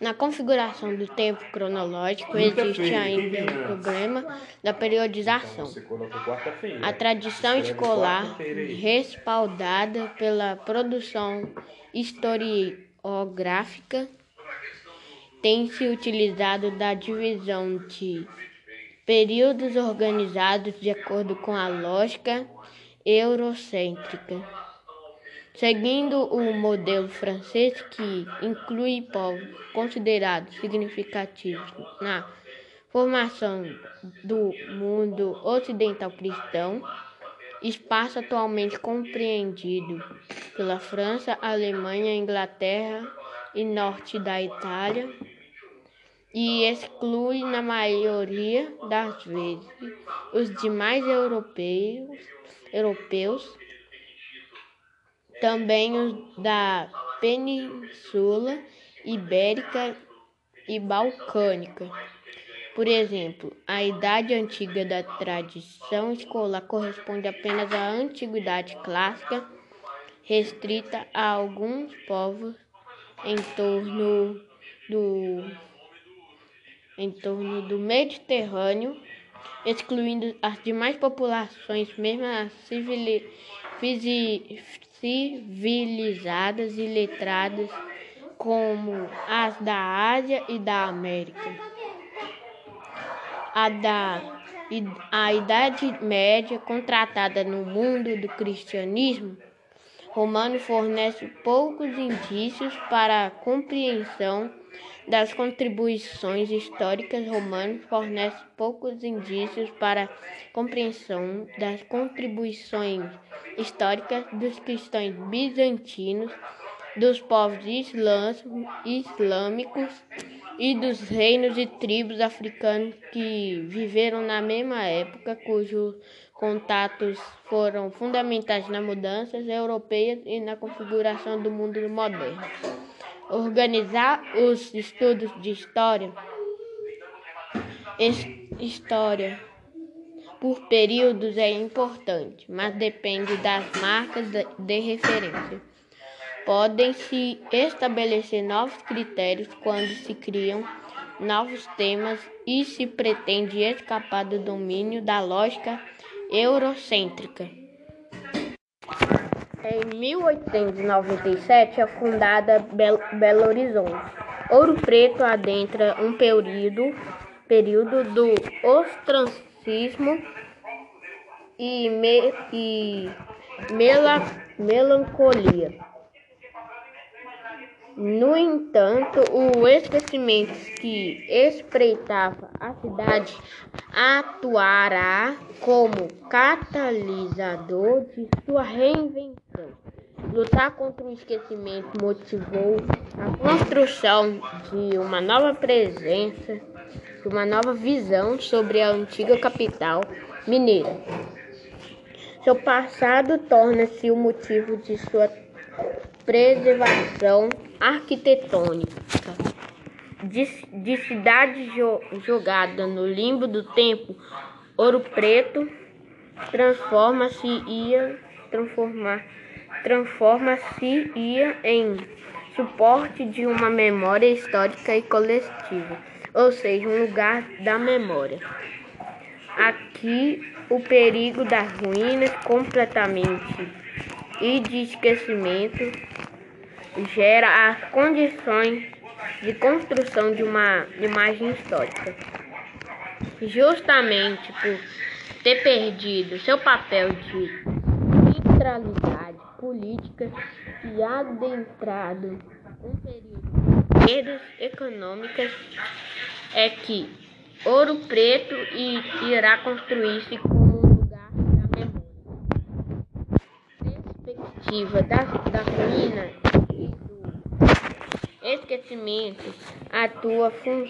Na configuração do tempo cronológico existe ainda o problema da periodização. A tradição escolar, respaldada pela produção historiográfica, tem se utilizado da divisão de períodos organizados de acordo com a lógica eurocêntrica, seguindo o modelo francês que inclui povos considerados significativos na formação do mundo ocidental cristão, espaço atualmente compreendido pela França, Alemanha, Inglaterra e norte da Itália e exclui, na maioria das vezes, os demais europeus, europeus também os da Península Ibérica e Balcânica. Por exemplo, a idade antiga da tradição escolar corresponde apenas à antiguidade clássica, restrita a alguns povos em torno do em torno do Mediterrâneo, excluindo as demais populações, mesmo as civilizadas e letradas, como as da Ásia e da América. A da a Idade Média, contratada no mundo do cristianismo romano, fornece poucos indícios para a compreensão das contribuições históricas romanas fornece poucos indícios para a compreensão das contribuições históricas dos cristãos bizantinos, dos povos islâmicos e dos reinos e tribos africanos que viveram na mesma época, cujos contatos foram fundamentais nas mudanças europeias e na configuração do mundo moderno. Organizar os estudos de história, história por períodos é importante, mas depende das marcas de referência. Podem-se estabelecer novos critérios quando se criam novos temas e se pretende escapar do domínio da lógica eurocêntrica. Em 1897 é fundada Belo Horizonte. Ouro Preto adentra um período, período do ostracismo e, me, e mela, melancolia. No entanto, o esquecimento que espreitava a cidade atuará como catalisador de sua reinvenção. Lutar contra o esquecimento motivou a construção de uma nova presença, de uma nova visão sobre a antiga capital mineira. Seu passado torna-se o motivo de sua preservação arquitetônica de, de cidade jo, jogada no limbo do tempo, Ouro Preto transforma-se ia transformar transforma-se ia em suporte de uma memória histórica e coletiva, ou seja, um lugar da memória. Aqui o perigo das ruínas completamente e de esquecimento gera as condições de construção de uma imagem histórica. Justamente por ter perdido seu papel de centralidade política e adentrado um período de perdas econômicas, é que Ouro Preto irá construir-se como um lugar da memória. Perspectiva da, da ruína esquecimento atua fun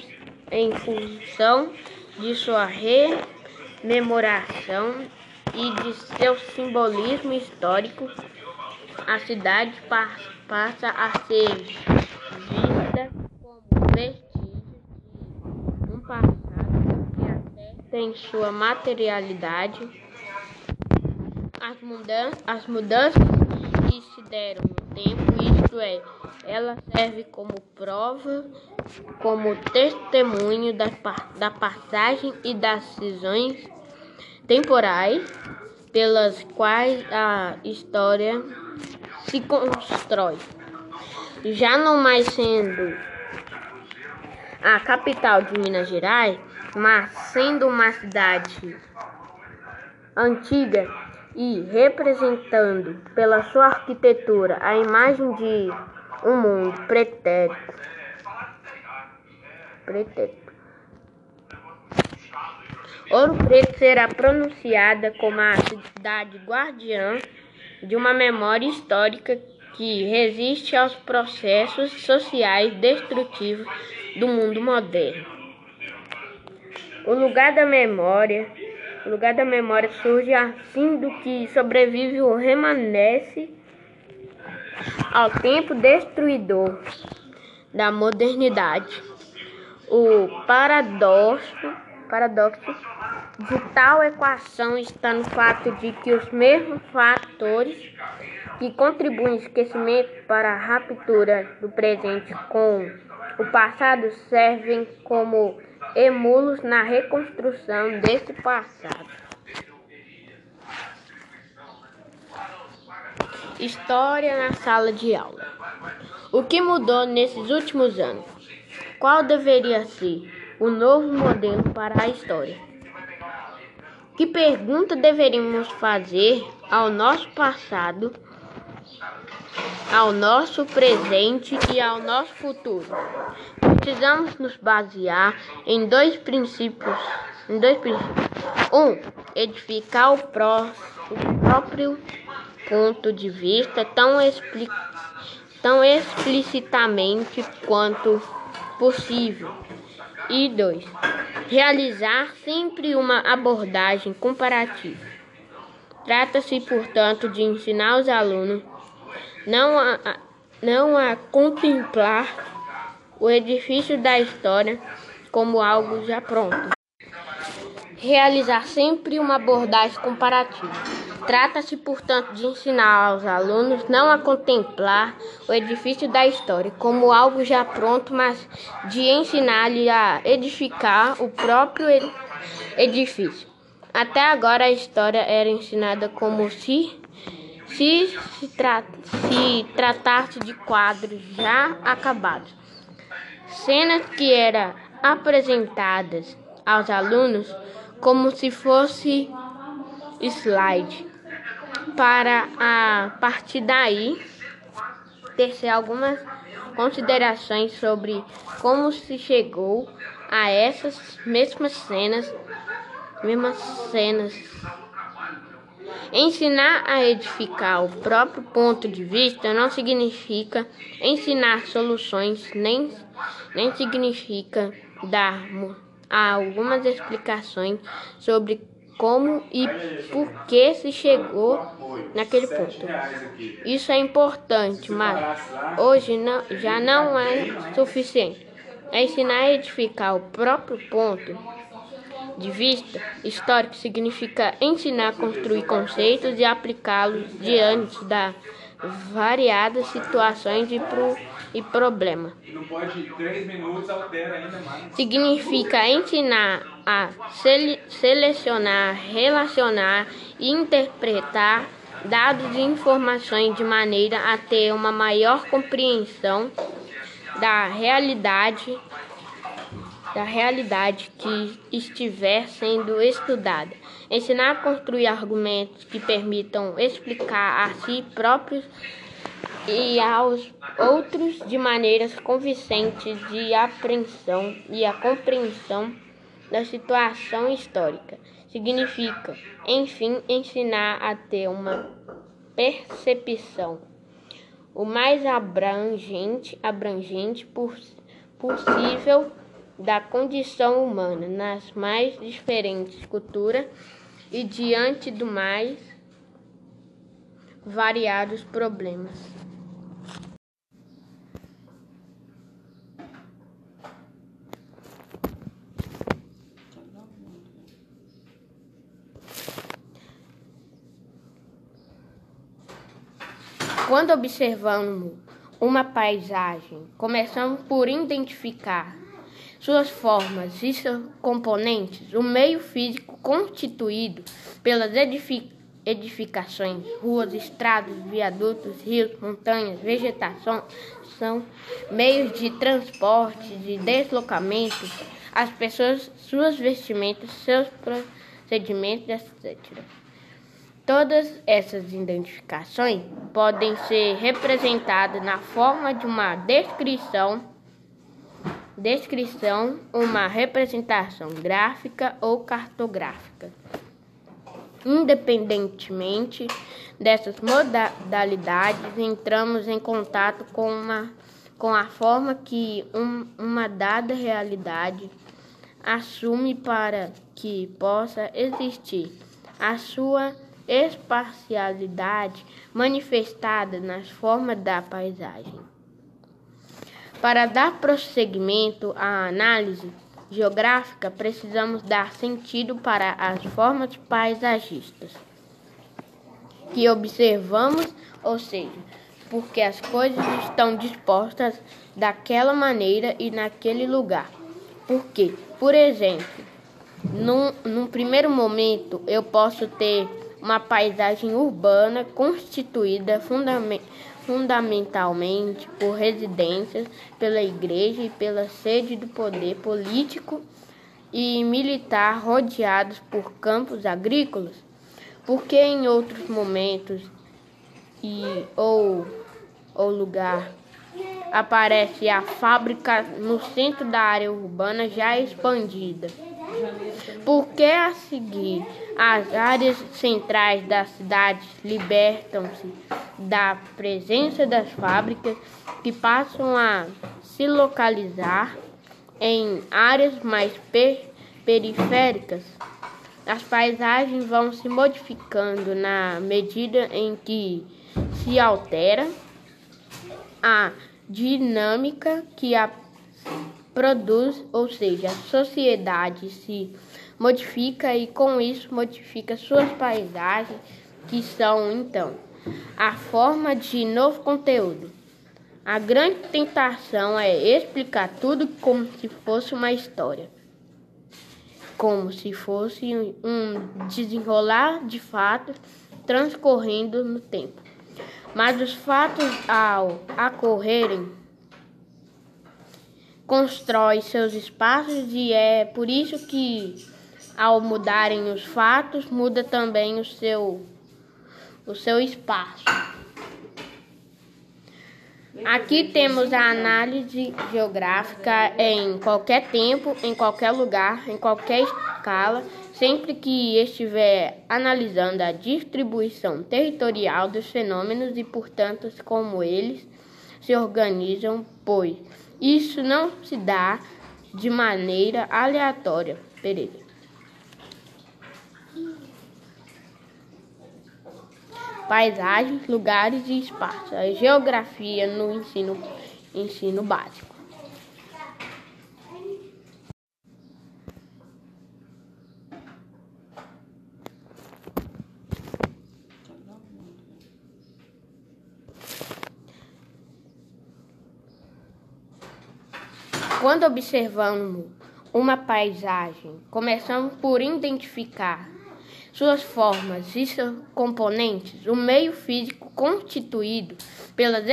em função de sua rememoração e de seu simbolismo histórico. A cidade pa passa a ser vista como vestígio de um passado que até tem sua materialidade. As, mudan as mudanças que se deram no tempo, isto é, Ela serve como prova, como testemunho da, da passagem e das decisões temporais pelas quais a história se constrói. Já não mais sendo a capital de Minas Gerais, mas sendo uma cidade antiga e representando pela sua arquitetura a imagem de um mundo pretérito. pretérito. Ouro Preto será pronunciada como a cidade guardiã de uma memória histórica que resiste aos processos sociais destrutivos do mundo moderno. O lugar da memória, o lugar da memória surge assim do que sobrevive ou remanesce ao tempo destruidor da modernidade. O paradoxo, paradoxo de tal equação está no fato de que os mesmos fatores que contribuem ao esquecimento para a raptura do presente com o passado servem como emulos na reconstrução desse passado. História na sala de aula. O que mudou nesses últimos anos? Qual deveria ser o novo modelo para a história? Que pergunta deveríamos fazer ao nosso passado, ao nosso presente e ao nosso futuro? Precisamos nos basear em dois princípios, em dois princípios. Um, edificar o, pró, o próprio ponto de vista tão, expli tão explicitamente quanto possível. E dois, realizar sempre uma abordagem comparativa. Trata-se, portanto, de ensinar os alunos não a, não a contemplar o edifício da história como algo já pronto. Realizar sempre uma abordagem comparativa. Trata-se, portanto, de ensinar aos alunos não a contemplar o edifício da história como algo já pronto, mas de ensinar-lhe a edificar o próprio edifício. Até agora a história era ensinada como se se, se, tra se tratasse de quadros já acabados. Cenas que eram apresentadas aos alunos como se fosse slide para a partir daí tecer algumas considerações sobre como se chegou a essas mesmas cenas, mesmas cenas. Ensinar a edificar o próprio ponto de vista não significa ensinar soluções, nem, nem significa dar algumas explicações sobre como e por que se chegou naquele ponto. Isso é importante, mas hoje não, já não é suficiente. É ensinar a edificar o próprio ponto de vista histórico significa ensinar a construir conceitos e aplicá-los diante das variadas situações e, pro, e problemas. Significa ensinar a sele selecionar, relacionar e interpretar dados e informações de maneira a ter uma maior compreensão da realidade da realidade que estiver sendo estudada. Ensinar a construir argumentos que permitam explicar a si próprios e aos outros de maneiras convincentes de apreensão e a compreensão da situação histórica. Significa, enfim, ensinar a ter uma percepção o mais abrangente, abrangente possível da condição humana nas mais diferentes culturas e diante do mais variados problemas. Quando observamos uma paisagem. Começamos por identificar suas formas e seus componentes, o meio físico constituído pelas edificações, ruas, estradas, viadutos, rios, montanhas, vegetação, são meios de transporte, de deslocamento, as pessoas, suas vestimentas, seus procedimentos, etc. Todas essas identificações podem ser representadas na forma de uma descrição descrição, uma representação gráfica ou cartográfica. Independentemente dessas modalidades, entramos em contato com, uma, com a forma que um, uma dada realidade assume para que possa existir. A sua espacialidade manifestada nas formas da paisagem. Para dar prosseguimento à análise geográfica, precisamos dar sentido para as formas paisagistas que observamos, ou seja, porque as coisas estão dispostas daquela maneira e naquele lugar. Porque, por exemplo, num, num primeiro momento eu posso ter uma paisagem urbana constituída fundamentalmente fundamentalmente por residências, pela igreja e pela sede do poder político e militar rodeados por campos agrícolas, porque em outros momentos e ou, ou lugar aparece a fábrica no centro da área urbana já expandida. Porque a seguir as áreas centrais das cidades libertam-se da presença das fábricas que passam a se localizar em áreas mais per periféricas. As paisagens vão se modificando na medida em que se altera a dinâmica que a produz, ou seja, a sociedade se modifica e com isso modifica suas paisagens, que são então a forma de novo conteúdo. A grande tentação é explicar tudo como se fosse uma história, como se fosse um desenrolar de fatos transcorrendo no tempo. Mas os fatos, ao ocorrerem, constrói seus espaços e é por isso que, ao mudarem os fatos, muda também o seu o seu espaço. Aqui temos a análise geográfica em qualquer tempo, em qualquer lugar, em qualquer escala, sempre que estiver analisando a distribuição territorial dos fenômenos e, portanto, como eles se organizam, pois isso não se dá de maneira aleatória. Pereira. Paisagens, lugares e espaços. A geografia no ensino, ensino básico. Quando observamos uma paisagem, começamos por identificar suas formas e seus componentes, o meio físico constituído pelas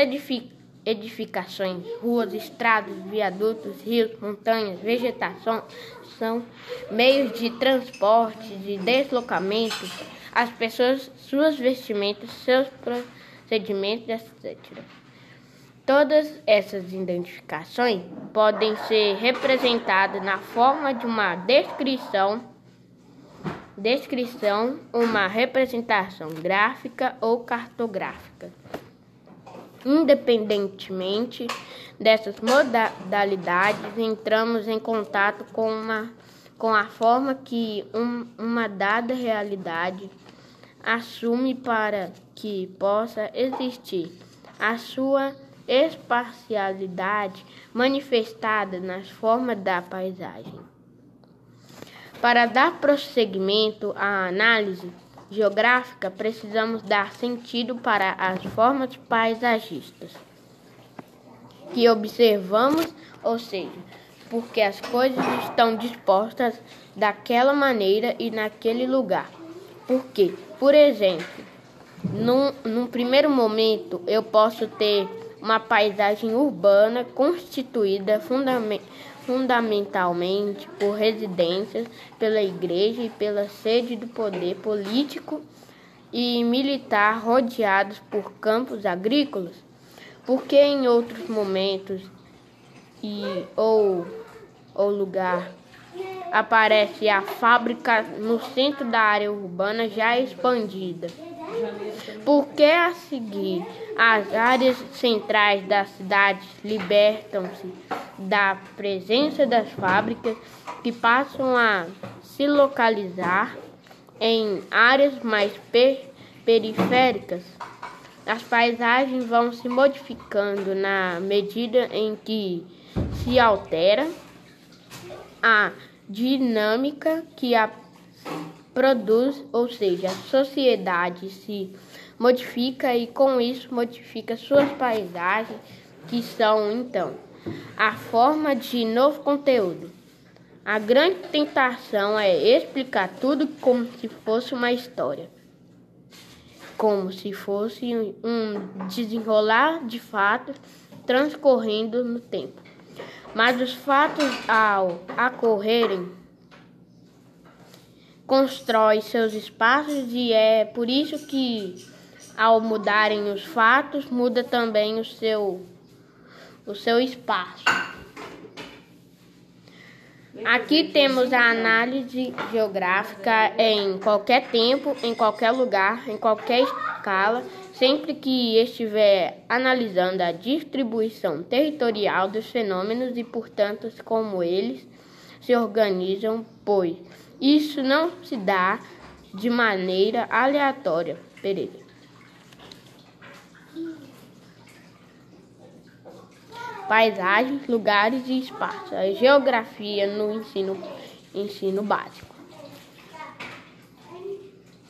edificações, ruas, estradas, viadutos, rios, montanhas, vegetação, são meios de transporte, de deslocamento, as pessoas, suas vestimentas, seus procedimentos, etc. Todas essas identificações podem ser representadas na forma de uma descrição descrição, uma representação gráfica ou cartográfica. Independentemente dessas modalidades, entramos em contato com, uma, com a forma que um, uma dada realidade assume para que possa existir. A sua espacialidade manifestada nas formas da paisagem. Para dar prosseguimento à análise geográfica, precisamos dar sentido para as formas paisagistas que observamos, ou seja, porque as coisas estão dispostas daquela maneira e naquele lugar. Porque, por exemplo, num, num primeiro momento eu posso ter uma paisagem urbana constituída fundamentalmente por residências, pela igreja e pela sede do poder político e militar rodeados por campos agrícolas, porque em outros momentos e ou, ou lugar aparece a fábrica no centro da área urbana já expandida. Porque a seguir, as áreas centrais das cidades libertam-se da presença das fábricas que passam a se localizar em áreas mais per periféricas. As paisagens vão se modificando na medida em que se altera a dinâmica que a produz, ou seja, a sociedade se modifica e com isso modifica suas paisagens, que são então a forma de novo conteúdo. A grande tentação é explicar tudo como se fosse uma história, como se fosse um desenrolar de fatos transcorrendo no tempo. Mas os fatos, ao ocorrerem, constrói seus espaços e é por isso que ao mudarem os fatos muda também o seu o seu espaço. Aqui temos a análise geográfica em qualquer tempo, em qualquer lugar, em qualquer escala, sempre que estiver analisando a distribuição territorial dos fenômenos e, portanto, como eles se organizam, pois isso não se dá de maneira aleatória. Pereira. Paisagens, lugares e espaços. A geografia no ensino, ensino básico.